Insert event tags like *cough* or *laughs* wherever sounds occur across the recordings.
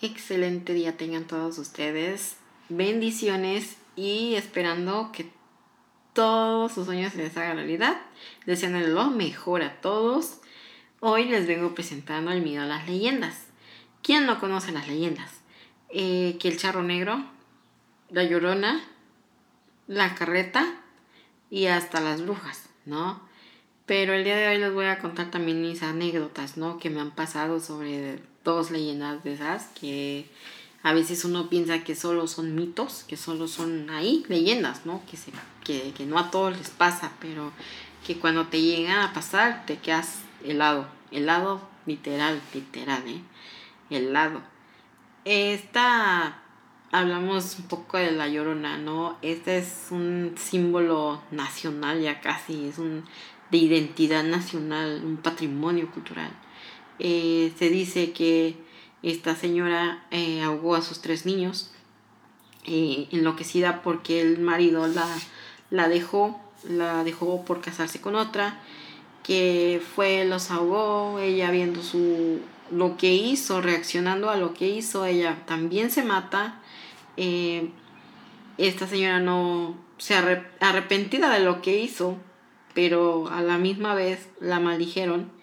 excelente día tengan todos ustedes. Bendiciones y esperando que todos sus sueños se les haga realidad. Deseando lo mejor a todos. Hoy les vengo presentando el miedo a las leyendas. ¿Quién no conoce las leyendas? Eh, que el charro negro, la llorona, la carreta y hasta las brujas, ¿no? Pero el día de hoy les voy a contar también mis anécdotas, ¿no? Que me han pasado sobre dos leyendas de esas que a veces uno piensa que solo son mitos, que solo son ahí leyendas, ¿no? Que, se, que, que no a todos les pasa, pero que cuando te llegan a pasar te quedas helado, helado literal, literal, ¿eh? Helado. Esta, hablamos un poco de la llorona, ¿no? Este es un símbolo nacional ya casi, es un de identidad nacional, un patrimonio cultural. Eh, se dice que esta señora eh, ahogó a sus tres niños, eh, enloquecida porque el marido la, la dejó, la dejó por casarse con otra, que fue, los ahogó, ella viendo su, lo que hizo, reaccionando a lo que hizo, ella también se mata. esta señora no se arrepentida de lo que hizo, pero a la misma vez la maldijeron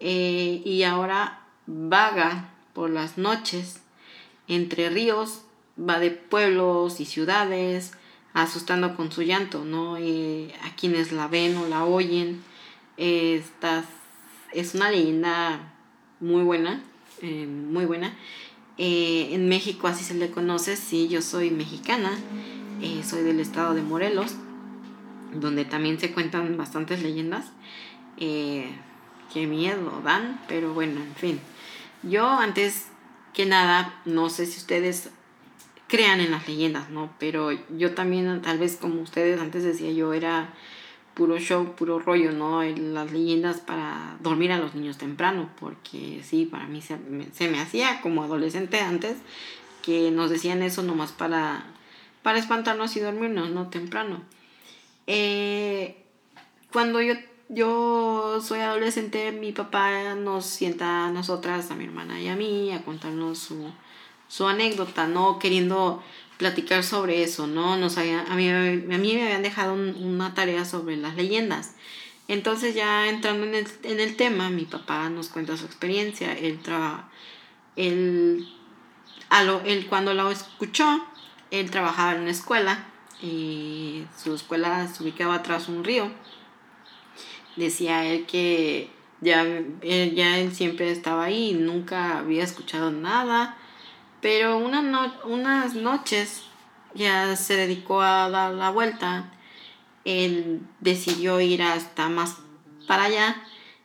eh, y ahora vaga por las noches entre ríos, va de pueblos y ciudades, asustando con su llanto, ¿no? Eh, a quienes la ven o la oyen. Esta es una leyenda muy buena, eh, muy buena. en México así se le conoce, sí, yo soy mexicana, soy del estado de Morelos donde también se cuentan bastantes leyendas. Eh, qué miedo dan, pero bueno, en fin. Yo antes que nada, no sé si ustedes crean en las leyendas, ¿no? Pero yo también, tal vez como ustedes antes decía, yo era puro show, puro rollo, ¿no? Las leyendas para dormir a los niños temprano, porque sí, para mí se me, se me hacía como adolescente antes que nos decían eso nomás para, para espantarnos y dormirnos, ¿no? Temprano. Eh, cuando yo, yo soy adolescente, mi papá nos sienta a nosotras, a mi hermana y a mí, a contarnos su, su anécdota, ¿no? Queriendo platicar sobre eso, ¿no? Nos había, a, mí, a mí me habían dejado una tarea sobre las leyendas. Entonces ya entrando en el, en el tema, mi papá nos cuenta su experiencia. Él, traba, él, a lo, él cuando lo escuchó, él trabajaba en una escuela y su escuela se ubicaba tras un río. Decía él que ya ya él siempre estaba ahí nunca había escuchado nada, pero una unas noches ya se dedicó a dar la vuelta. Él decidió ir hasta más para allá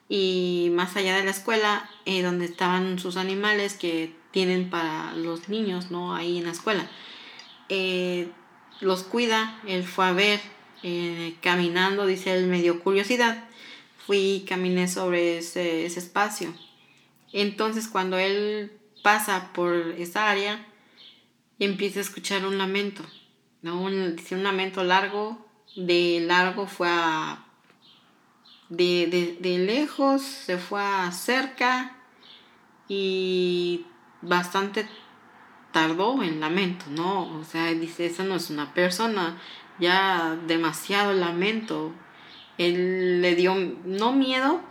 y más allá de la escuela, eh, donde estaban sus animales que tienen para los niños, ¿no? Ahí en la escuela. Eh, los cuida, él fue a ver, eh, caminando, dice él, me dio curiosidad, fui y caminé sobre ese, espacio. Entonces cuando él pasa por esa área, empieza a escuchar un lamento, ¿no? Dice un lamento largo, de largo fue a... De, de, de lejos se fue a cerca y bastante tardó en lamento, ¿no? O sea, dice, esa no es una persona, ya demasiado lamento. Él le dio, no miedo,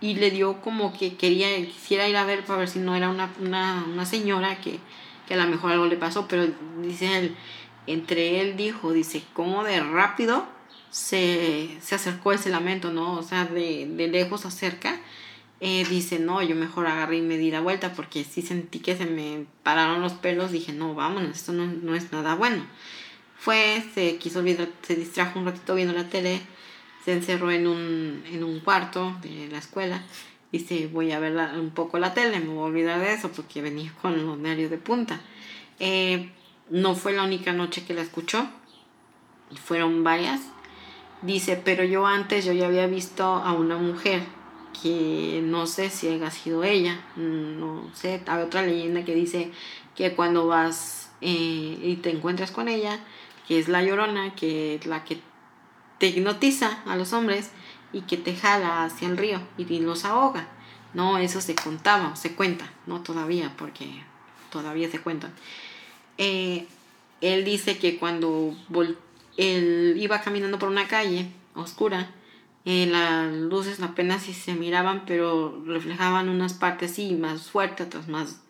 y le dio como que quería, quisiera ir a ver para ver si no era una, una, señora que, que a lo mejor algo le pasó, pero dice él, entre él dijo, dice, cómo de rápido se, se acercó ese lamento, ¿no? O sea, de, de lejos acerca eh, dice, no, yo mejor agarré y me di la vuelta porque sí sentí que se me pararon los pelos. Dije, no, vámonos, esto no, no es nada bueno. Fue, se quiso olvidar, se distrajo un ratito viendo la tele, se encerró en un, en un cuarto de la escuela. Dice, voy a ver un poco la tele, me voy a olvidar de eso porque venía con los nervios de punta. Eh, no fue la única noche que la escuchó, fueron varias. Dice, pero yo antes yo ya había visto a una mujer que no sé si haya sido ella, no sé, hay otra leyenda que dice que cuando vas eh, y te encuentras con ella, que es la llorona, que es la que te hipnotiza a los hombres y que te jala hacia el río y los ahoga. No, eso se contaba, se cuenta, no todavía, porque todavía se cuentan. Eh, él dice que cuando él iba caminando por una calle oscura, eh, las luces apenas si se miraban, pero reflejaban unas partes sí más fuertes, otras más,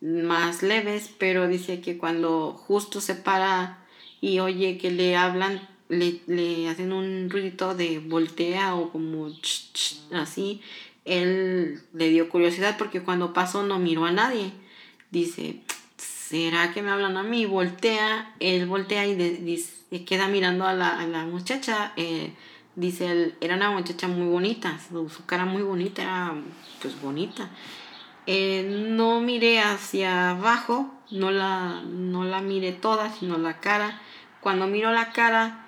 más leves, pero dice que cuando justo se para y oye que le hablan, le, le hacen un ruido de voltea o como así, él le dio curiosidad porque cuando pasó no miró a nadie. Dice, ¿será que me hablan a mí? Voltea, él voltea y dice, queda mirando a la, a la muchacha. Eh, dice él, era una muchacha muy bonita, su, cara muy bonita, era pues bonita. Eh, no miré hacia abajo, no la, no la miré toda, sino la cara. Cuando miro la cara,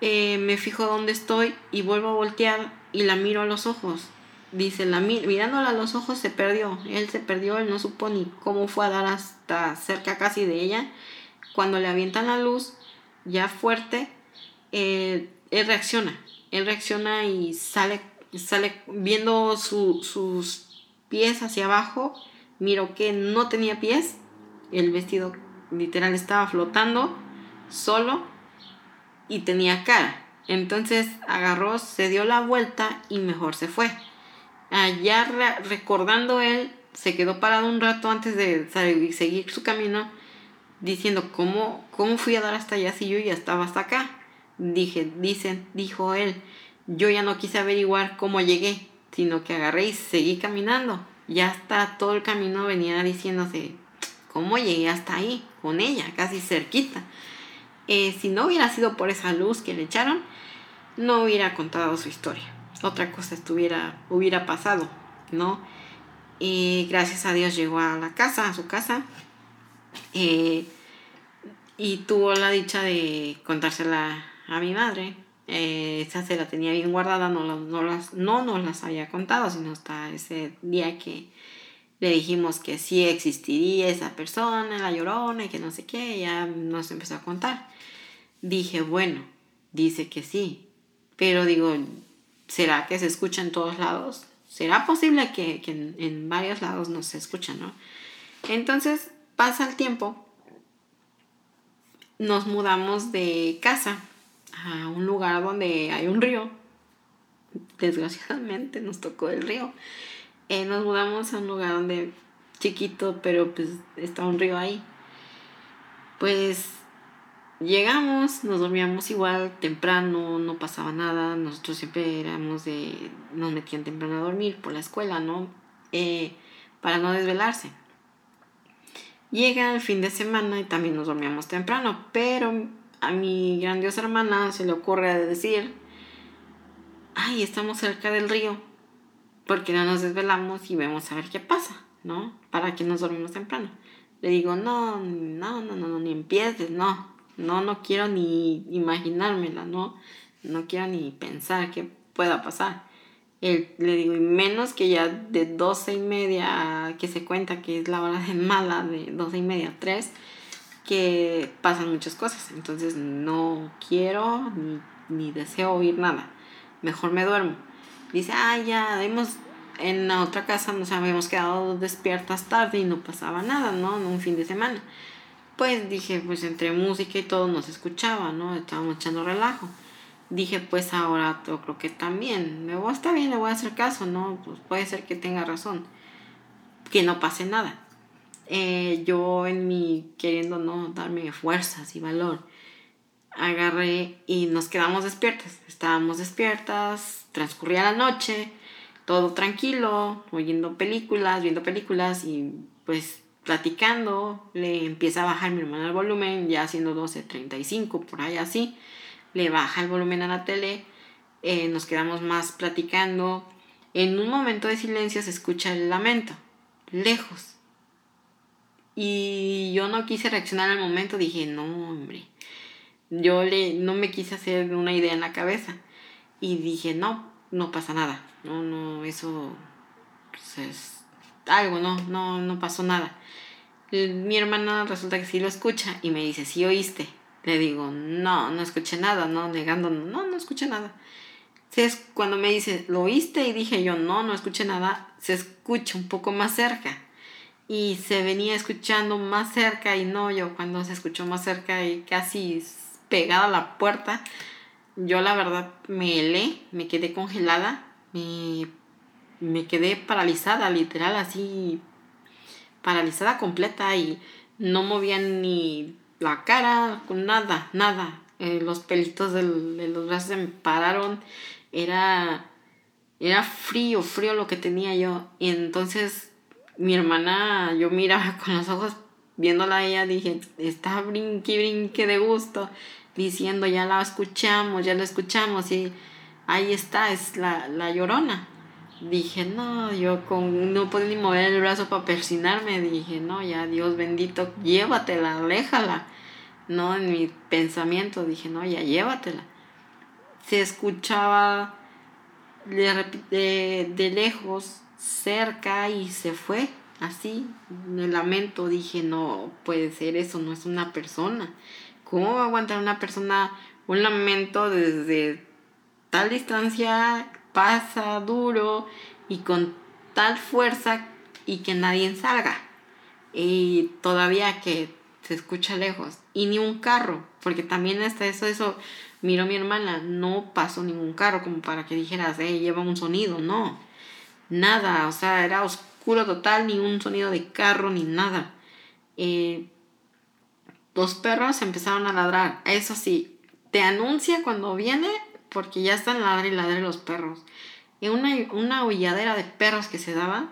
eh, me fijo dónde estoy y vuelvo a voltear y la miro a los ojos. Dice, la, mirándola a los ojos se perdió. Él se perdió, él no supo ni cómo fue a dar hasta cerca casi de ella. Cuando le avientan la luz, ya fuerte, eh, él reacciona él reacciona y sale, sale viendo sus pies hacia abajo, miro que no tenía pies, el vestido literal estaba flotando solo y tenía cara. Entonces agarró, se dio la vuelta y mejor se fue. Allá recordando él, se quedó parado un rato antes de seguir su camino, diciendo, ¿cómo, cómo fui a dar hasta allá si yo ya estaba hasta acá? Dije, dicen, dijo él, yo ya no quise averiguar cómo llegué, sino que agarré y seguí caminando. Ya hasta todo el camino venía diciéndose, ¿cómo llegué hasta ahí? Con ella, casi cerquita. Eh, si no hubiera sido por esa luz que le echaron, no hubiera contado su historia. Otra cosa estuviera, hubiera pasado, ¿no? Y gracias a Dios llegó a la casa, a su casa. Eh, y tuvo la dicha de contársela a mi madre. Eh, esa se la tenía bien guardada, no, no, las, no nos las había contado, sino hasta ese día que le dijimos que sí existiría esa persona, la llorona y que no sé qué, ya nos empezó a contar. Dije, bueno, dice que sí, pero digo, ¿será que se escucha en todos lados? ¿Será posible que, que en, varios lados no se escucha, no? Entonces pasa el tiempo, nos mudamos de casa a un lugar donde hay un río. Desgraciadamente nos tocó el río. Eh, nos mudamos a un lugar donde chiquito, pero pues está un río ahí. Pues llegamos, nos dormíamos igual temprano, no pasaba nada. Nosotros siempre éramos de. nos metían temprano a dormir por la escuela, ¿no? Eh, para no desvelarse. Llega el fin de semana y también nos dormíamos temprano, pero a mi grandiosa hermana se le ocurre decir, ay, estamos cerca del río, porque no nos desvelamos y vemos a ver qué pasa, ¿no? Para que nos dormimos temprano. Le digo, no, no, no, no, ni empieces, no, no, no quiero ni imaginármela, no, no quiero ni pensar qué pueda pasar. le digo, y menos que ya de doce y media, que se cuenta que es la hora de mala, de doce y media a tres, que pasan muchas cosas. Entonces no quiero ni, deseo oír nada. Mejor me duermo. Dice, ah, ya, hemos, en la otra casa nos habíamos quedado despiertas tarde y no pasaba nada, ¿no? En un fin de semana. Pues dije, pues entre música y todo nos escuchaba, ¿no? Estábamos echando relajo. Dije, pues ahora yo creo que también. Me voy, está bien, le voy a hacer caso, ¿no? Pues puede ser que tenga razón. Que no pase nada. Eh, yo en mi queriendo no darme fuerzas y valor, agarré y nos quedamos despiertas. Estábamos despiertas, transcurría la noche, todo tranquilo, oyendo películas, viendo películas y pues platicando. Le empieza a bajar mi hermana el volumen, ya siendo 12.35, por ahí así. Le baja el volumen a la tele, eh, nos quedamos más platicando. En un momento de silencio se escucha el lamento, lejos y yo no quise reaccionar al momento, dije, no, hombre. Yo le, no me quise hacer una idea en la cabeza. Y dije, no, no pasa nada. No, no, eso pues, es algo, no, no, no pasó nada. Mi hermana resulta que sí lo escucha y me dice, ¿sí oíste? Le digo, no, no escuché nada, no, negando, no, no escuché nada. es cuando me dice, ¿lo oíste? Y dije yo, no, no escuché nada, se escucha un poco más cerca y se venía escuchando más cerca y no, yo cuando se escuchó más cerca y casi pegada a la puerta, yo la verdad me helé, me quedé congelada, me, me quedé paralizada, literal, así, paralizada completa y no movía ni la cara, nada, nada. Eh, los pelitos de los brazos se me pararon, era, era frío, frío lo que tenía yo. Y entonces mi hermana, yo miraba con los ojos viéndola a ella, dije, está brinque, brinque de gusto, diciendo, ya la escuchamos, ya la escuchamos, y ahí está, es la, la llorona. Dije, no, yo con, no puedo ni mover el brazo para persinarme, dije, no, ya Dios bendito, llévatela, aléjala. No, en mi pensamiento dije, no, ya llévatela. Se escuchaba de, de, de lejos cerca y se fue. Así, me lamento, dije, no puede ser eso, no es una persona. ¿Cómo va a aguantar una persona un lamento desde tal distancia, pasa duro y con tal fuerza y que nadie salga? Y todavía que se escucha lejos. Y ni un carro, porque también está eso, eso, miró mi hermana, no pasó ningún carro como para que dijeras, eh, lleva un sonido, no nada, o sea, era oscuro total, ni un sonido de carro, ni nada. Eh, los perros empezaron a ladrar, eso sí, te anuncia cuando viene porque ya están ladre y ladre los perros. Y una, una holladera de perros que se daba,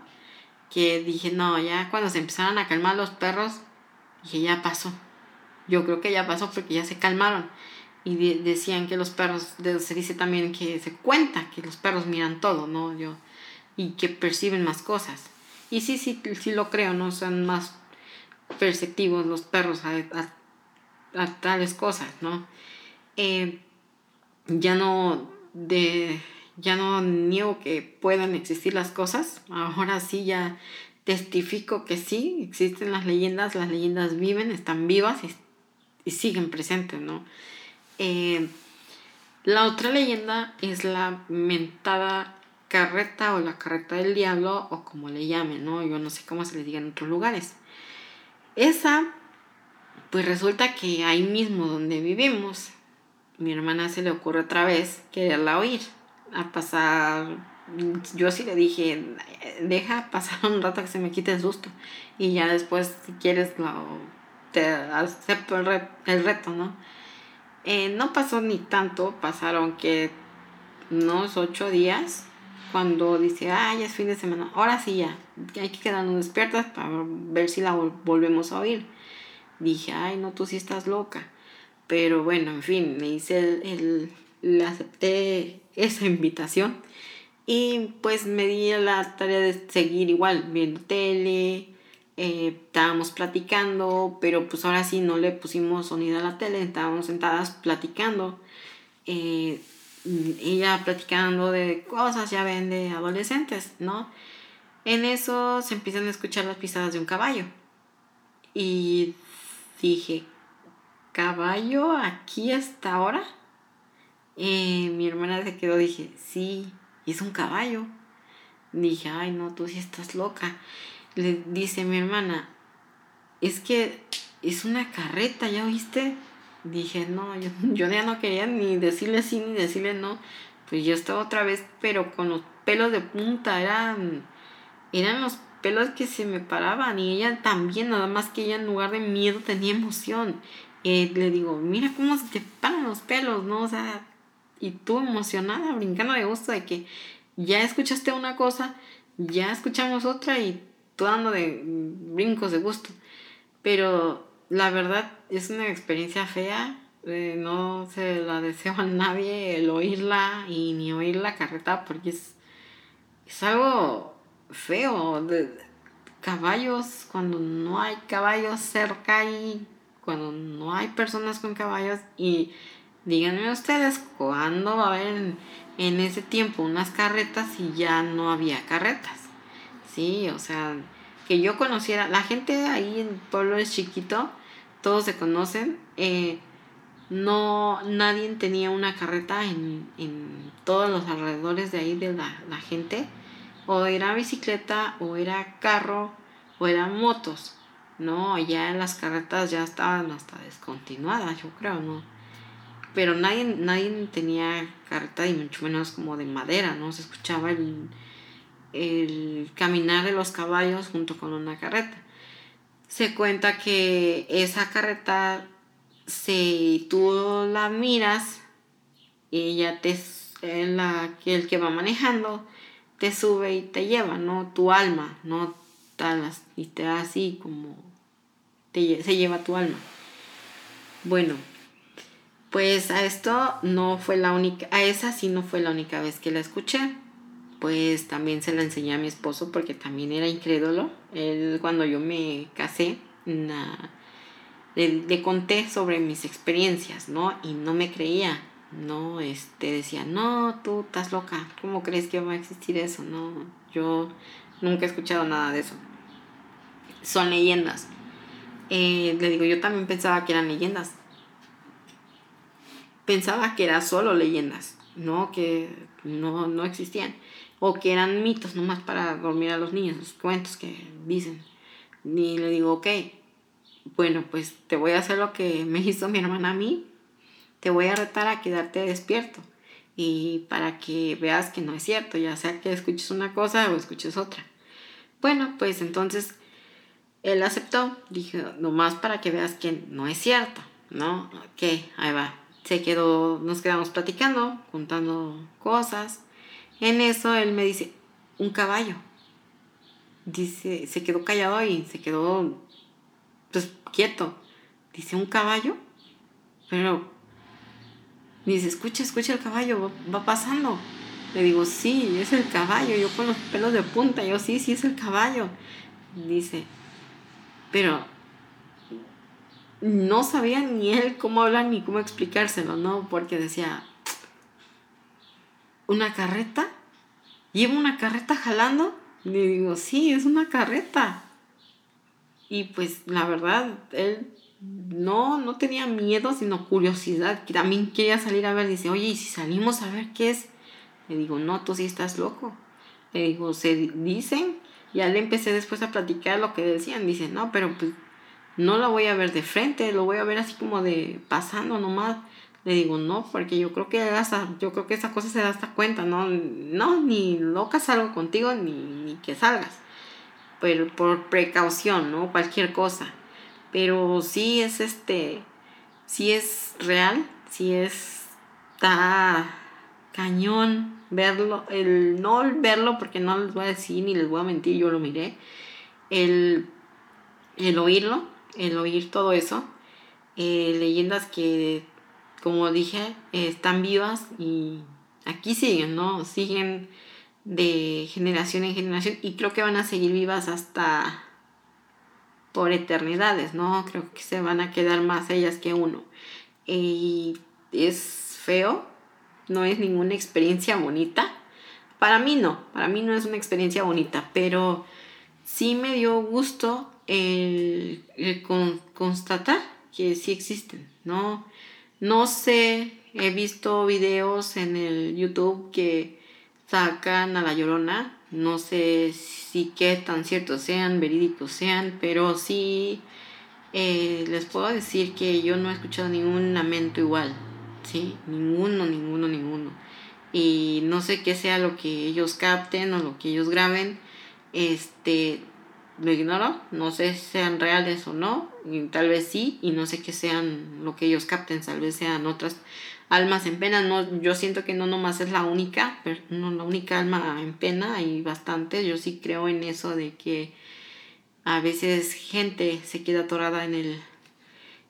que dije, no, ya cuando se empezaron a calmar los perros, dije, ya pasó. Yo creo que ya pasó porque ya se calmaron. Y decían que los perros, se dice también que se cuenta que los perros miran todo, ¿no? Yo y que perciben más cosas. Y sí, sí, sí lo creo, ¿no? Son más perceptivos los perros a, tales cosas, ¿no? Eh, ya no de ya no niego que puedan existir las cosas, ahora sí ya testifico que sí, existen las leyendas, las leyendas viven, están vivas y, siguen presentes, ¿no? Eh, la otra leyenda es la mentada carreta o la carreta del diablo o como le llamen, ¿no? Yo no sé cómo se le diga en otros lugares. Esa, pues resulta que ahí mismo donde vivimos, mi hermana se le ocurre otra vez quererla oír, a pasar, yo sí le dije, deja pasar un rato que se me quite el susto y ya después si quieres te acepto el, reto, ¿no? Eh, no pasó ni tanto, pasaron que unos ocho días cuando dice, ah, ya es fin de semana, ahora sí ya, hay que quedarnos despiertas para ver si la volvemos a oír. Dije, ay, no, tú sí estás loca. Pero bueno, en fin, me hice el, le acepté esa invitación y pues me di la tarea de seguir igual viendo tele, eh, estábamos platicando, pero pues ahora sí no le pusimos sonido a la tele, estábamos sentadas platicando. Eh, ella platicando de cosas, ya ven, de adolescentes, ¿no? En eso se empiezan a escuchar las pisadas de un caballo. Y dije, ¿caballo aquí hasta ahora? Y mi hermana se quedó, dije, sí, es un caballo. Dije, ay, no, tú sí estás loca. Le dice mi hermana, es que es una carreta, ¿ya oíste? dije, no, yo, *laughs* yo ya no quería ni decirle sí ni decirle no. Pues yo estaba otra vez, pero con los pelos de punta, eran, eran los pelos que se me paraban y ella también, nada más que ella en lugar de miedo tenía emoción. Le digo, mira cómo se te paran los pelos, ¿no? O sea, y tú emocionada, brincando de gusto de que ya escuchaste una cosa, ya escuchamos otra y tú dando de brincos de gusto. Pero la verdad es una experiencia fea. Eh, no se la deseo a nadie el oírla y ni oír la carreta porque es, es algo feo. De, caballos, cuando no hay caballos cerca y cuando no hay personas con caballos y díganme ustedes cuándo va a haber en, en ese tiempo unas carretas y ya no había carretas. Sí, o sea, que yo conociera, la gente ahí en el pueblo es chiquito, todos se conocen. Eh, no, nadie tenía una carreta en, todos los alrededores de ahí de la, gente. O era bicicleta, o era carro, o eran motos. No, ya las carretas ya estaban hasta descontinuadas, yo creo, ¿no? Pero nadie, nadie tenía carreta y mucho menos como de madera, ¿no? Se escuchaba el, el caminar de los caballos junto con una carreta. Se cuenta que esa carreta, si tú la miras, ya te, la, el que va manejando, te sube y te lleva, ¿no? Tu alma, no y te da así como te, se lleva tu alma. Bueno, pues a esto no fue la única, a esa sí no fue la única vez que la escuché. Pues también se la enseñé a mi esposo porque también era incrédulo. Él cuando yo me casé, le, le, conté sobre mis experiencias, ¿no? Y no me creía, ¿no? Este decía, no, tú estás loca, ¿cómo crees que va a existir eso? No, yo nunca he escuchado nada de eso. Son leyendas. Eh, le digo, yo también pensaba que eran leyendas. Pensaba que eran solo leyendas, ¿no? Que no, no existían. O que eran mitos nomás para dormir a los niños, los cuentos que dicen. Y le digo, ok, bueno, pues te voy a hacer lo que *laughs* me hizo mi hermana a mí. Te voy a retar a quedarte despierto. Y para que veas que no es cierto, ya sea que escuches una cosa o escuches otra. Bueno, pues entonces él aceptó, dije, nomás para que veas que no es cierto, ¿no? Ok, ahí va. Se quedó, nos quedamos platicando, contando cosas. En eso él me dice, un caballo. Dice, se quedó callado y se quedó, pues, quieto. Dice, ¿un caballo? Pero, dice, escucha, escucha el caballo, va, va pasando. Le digo, sí, es el caballo. Yo con los pelos de punta, yo sí, sí es el caballo. Dice, pero no sabía ni él cómo hablar ni cómo explicárselo, ¿no? Porque decía, ¿una carreta? ¿Lleva una carreta jalando? Le digo, sí, es una carreta. Y pues la verdad, él no, no tenía miedo, sino curiosidad. También quería salir a ver. Dice, oye, ¿y si salimos a ver qué es? Le digo, no, tú sí estás loco. Le digo, se dicen ya le empecé después a platicar lo que decían. Dice, no, pero pues no la voy a ver de frente, lo voy a ver así como de pasando nomás. Le digo, no, porque yo creo que hasta, yo creo que esa cosa se da hasta cuenta, ¿no? No, ni loca salgo contigo, ni, ni que salgas. Pero por precaución, ¿no? Cualquier cosa. Pero sí es este, sí es real, sí es, está cañón verlo, el no verlo porque no les voy a decir ni les voy a mentir, yo lo miré, el, el oírlo, el oír todo eso, eh, leyendas que, como dije, están vivas y aquí siguen, ¿no? Siguen de generación en generación y creo que van a seguir vivas hasta por eternidades, ¿no? Creo que se van a quedar más ellas que uno. Y es feo, no es ninguna experiencia bonita. Para mí no, para mí no es una experiencia bonita, pero sí me dio gusto el, constatar que sí existen, ¿no? No sé, he visto videos en el YouTube que sacan a la llorona, no sé si qué tan ciertos sean, verídicos sean, pero sí eh, les puedo decir que yo no he escuchado ningún lamento igual, ¿sí? Ninguno, ninguno, ninguno. Y no sé qué sea lo que ellos capten o lo que ellos graben, este, lo ignoro, no sé si sean reales o no, tal vez sí, y no sé qué sean lo que ellos capten, tal vez sean otras almas en pena, no, yo siento que no nomás es la única, no la única alma en pena, hay bastantes, yo sí creo en eso de que a veces gente se queda atorada en el,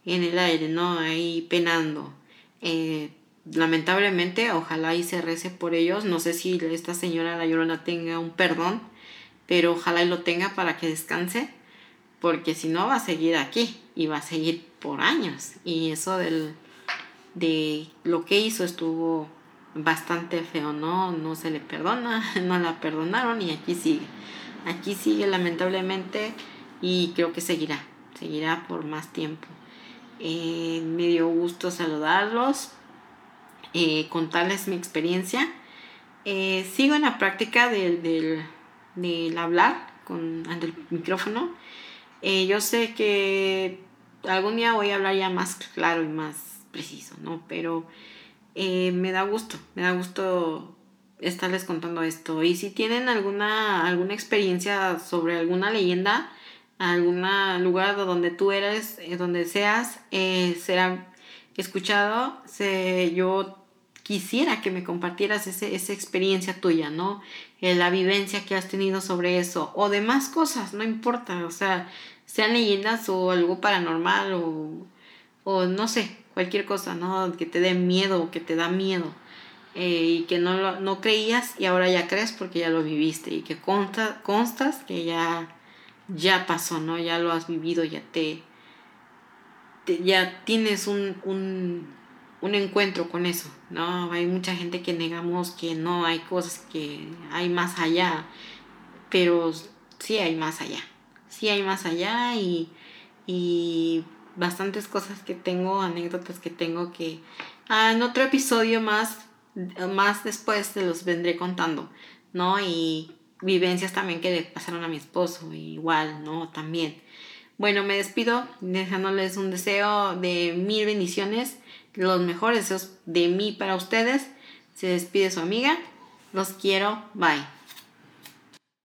en el aire, ¿no? Ahí penando. Eh, lamentablemente, ojalá y se rece por ellos. No sé si esta señora La Llorona tenga un perdón, pero ojalá y lo tenga para que descanse, porque si no va a seguir aquí y va a seguir por años. Y eso del, de lo que hizo estuvo bastante feo, ¿no? No se le perdona, *laughs* no la perdonaron y aquí sigue. Aquí sigue lamentablemente y creo que seguirá, seguirá por más tiempo. Eh, me dio gusto saludarlos, eh, contarles mi experiencia. Eh, sigo en la práctica del, del, hablar con, ante el micrófono. Yo sé que algún día voy a hablar ya más claro y más preciso, ¿no? Pero me da gusto, me da gusto estarles contando esto. Y si tienen alguna, alguna experiencia sobre alguna leyenda, algún lugar donde tú eres, eh, donde seas, eh, será escuchado. Se, yo quisiera que me compartieras ese, esa experiencia tuya, ¿no? la vivencia que has tenido sobre eso o demás cosas, no importa, o sea, sean leyendas o algo paranormal o, o no sé, cualquier cosa, ¿no? Que te dé miedo que te da miedo. Eh, y que no, no creías y ahora ya crees porque ya lo viviste y que consta, constas que ya, ya pasó, ¿no? Ya lo has vivido, ya te, ya tienes un, un, un, encuentro con eso, ¿no? Hay mucha gente que negamos que no hay cosas que hay más allá, pero sí hay más allá sí hay más allá y, y bastantes cosas que tengo, anécdotas que tengo que ah, en otro episodio más, más después te los vendré contando, ¿no? Y vivencias también que le pasaron a mi esposo, igual, ¿no? También. Bueno, me despido dejándoles un deseo de mil bendiciones, los mejores deseos de mí para ustedes. Se despide su amiga. Los quiero. Bye.